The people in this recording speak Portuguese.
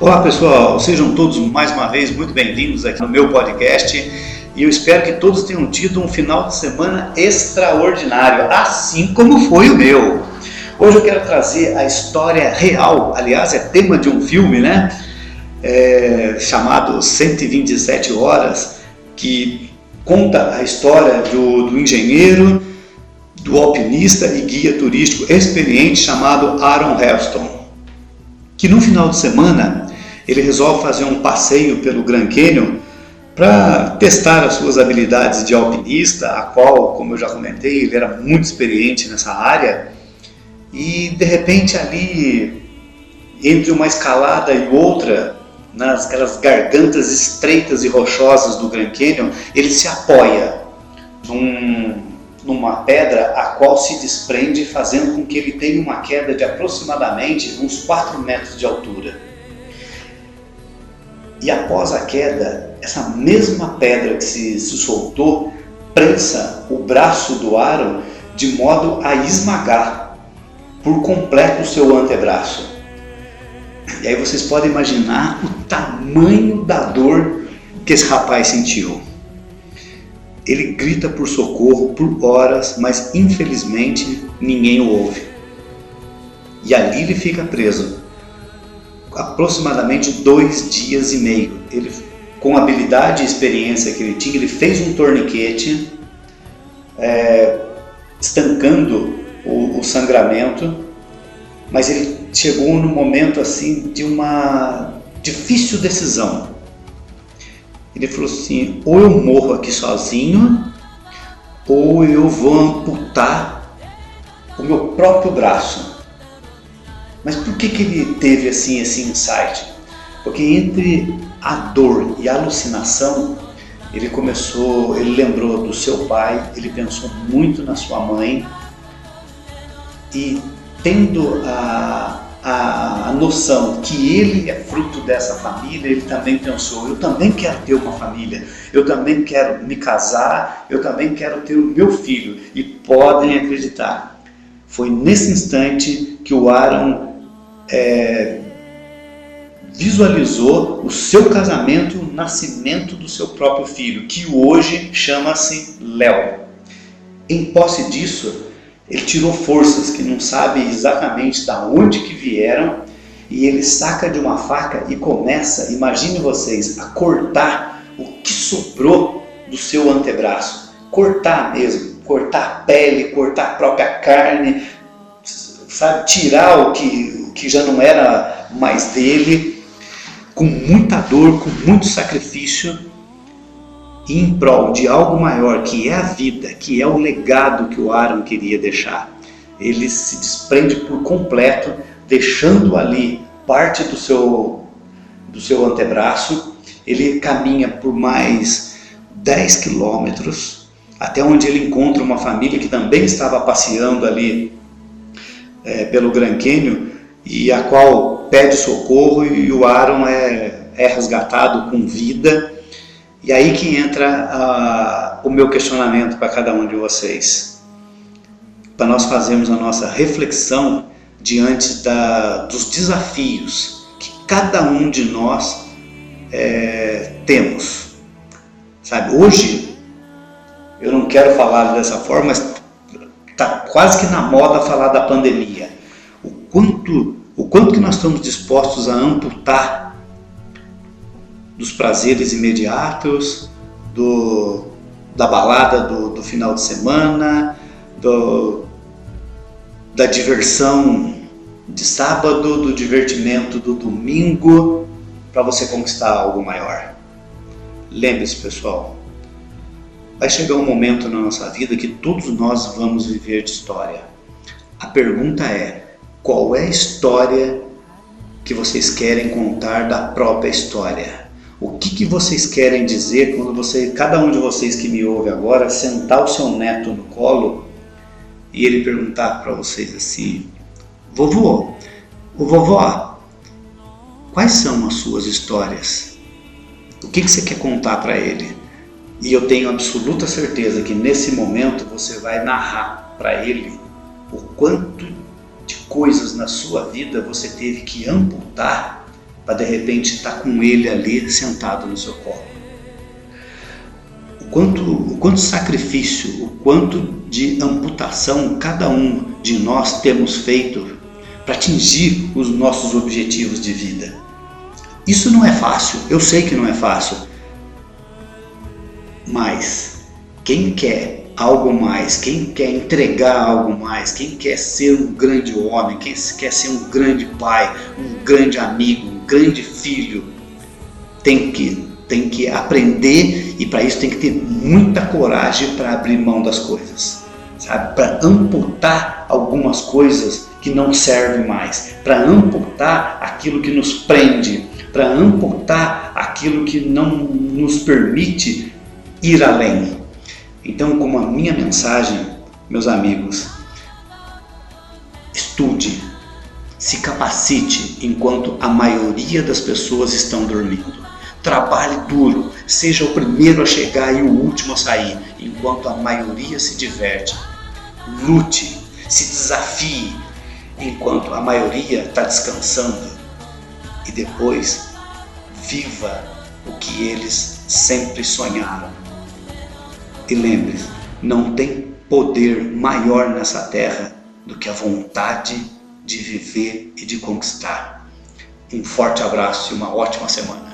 Olá pessoal, sejam todos mais uma vez muito bem-vindos aqui no meu podcast e eu espero que todos tenham tido um final de semana extraordinário, assim como foi o meu. Hoje eu quero trazer a história real, aliás, é tema de um filme, né? É, chamado 127 Horas, que conta a história do, do engenheiro, do alpinista e guia turístico experiente chamado Aaron Helston, que no final de semana ele resolve fazer um passeio pelo Grand Canyon para testar as suas habilidades de alpinista, a qual, como eu já comentei, ele era muito experiente nessa área. E de repente ali, entre uma escalada e outra, nas aquelas gargantas estreitas e rochosas do Grand Canyon, ele se apoia num, numa pedra a qual se desprende, fazendo com que ele tenha uma queda de aproximadamente uns 4 metros de altura. E após a queda, essa mesma pedra que se, se soltou prensa o braço do Aaron de modo a esmagar por completo o seu antebraço. E aí vocês podem imaginar o tamanho da dor que esse rapaz sentiu. Ele grita por socorro por horas, mas infelizmente ninguém o ouve. E ali ele fica preso, aproximadamente dois dias e meio. Ele, com a habilidade e experiência que ele tinha, ele fez um torniquete, é, estancando o, o sangramento, mas ele chegou no momento assim de uma difícil decisão. Ele falou assim: ou eu morro aqui sozinho, ou eu vou amputar o meu próprio braço. Mas por que, que ele teve assim esse insight? Porque entre a dor e a alucinação, ele começou, ele lembrou do seu pai, ele pensou muito na sua mãe e tendo a, a, a, noção que ele é fruto dessa família, ele também pensou: eu também quero ter uma família, eu também quero me casar, eu também quero ter o meu filho. E podem acreditar, foi nesse instante que o Aaron é, visualizou o seu casamento, o nascimento do seu próprio filho, que hoje chama-se Léo. Em posse disso, ele tirou forças que não sabe exatamente da onde que vieram e ele saca de uma faca e começa, imagine vocês, a cortar o que sobrou do seu antebraço. Cortar mesmo, cortar a pele, cortar a própria carne, sabe, tirar o que que já não era mais dele, com muita dor, com muito sacrifício, e em prol de algo maior, que é a vida, que é o legado que o Aaron queria deixar. Ele se desprende por completo, deixando ali parte do seu, do seu antebraço. Ele caminha por mais 10 quilômetros, até onde ele encontra uma família que também estava passeando ali é, pelo Grand Canyon e a qual pede socorro e o Aaron é, é resgatado com vida. E aí que entra uh, o meu questionamento para cada um de vocês, para nós fazermos a nossa reflexão diante da, dos desafios que cada um de nós é, temos. Sabe, hoje eu não quero falar dessa forma, mas está quase que na moda falar da pandemia. O quanto que nós estamos dispostos a amputar dos prazeres imediatos, do, da balada do, do final de semana, do, da diversão de sábado, do divertimento do domingo, para você conquistar algo maior. Lembre-se, pessoal, vai chegar um momento na nossa vida que todos nós vamos viver de história. A pergunta é: qual é a história que vocês querem contar da própria história. O que, que vocês querem dizer quando você, cada um de vocês que me ouve agora, sentar o seu neto no colo e ele perguntar para vocês assim: Vovô, o vovó, quais são as suas histórias? O que, que você quer contar para ele? E eu tenho absoluta certeza que nesse momento você vai narrar para ele o quanto coisas na sua vida você teve que amputar para de repente estar tá com ele ali sentado no seu colo. O quanto, o quanto sacrifício, o quanto de amputação cada um de nós temos feito para atingir os nossos objetivos de vida. Isso não é fácil, eu sei que não é fácil. Mas quem quer algo mais, quem quer entregar algo mais, quem quer ser um grande homem, quem quer ser um grande pai, um grande amigo, um grande filho, tem que tem que aprender e para isso tem que ter muita coragem para abrir mão das coisas, sabe? Para amputar algumas coisas que não servem mais, para amputar aquilo que nos prende, para amputar aquilo que não nos permite ir além. Então, como a minha mensagem, meus amigos, estude, se capacite enquanto a maioria das pessoas estão dormindo. Trabalhe duro, seja o primeiro a chegar e o último a sair, enquanto a maioria se diverte. Lute, se desafie, enquanto a maioria está descansando. E depois, viva o que eles sempre sonharam. E lembre-se, não tem poder maior nessa terra do que a vontade de viver e de conquistar. Um forte abraço e uma ótima semana.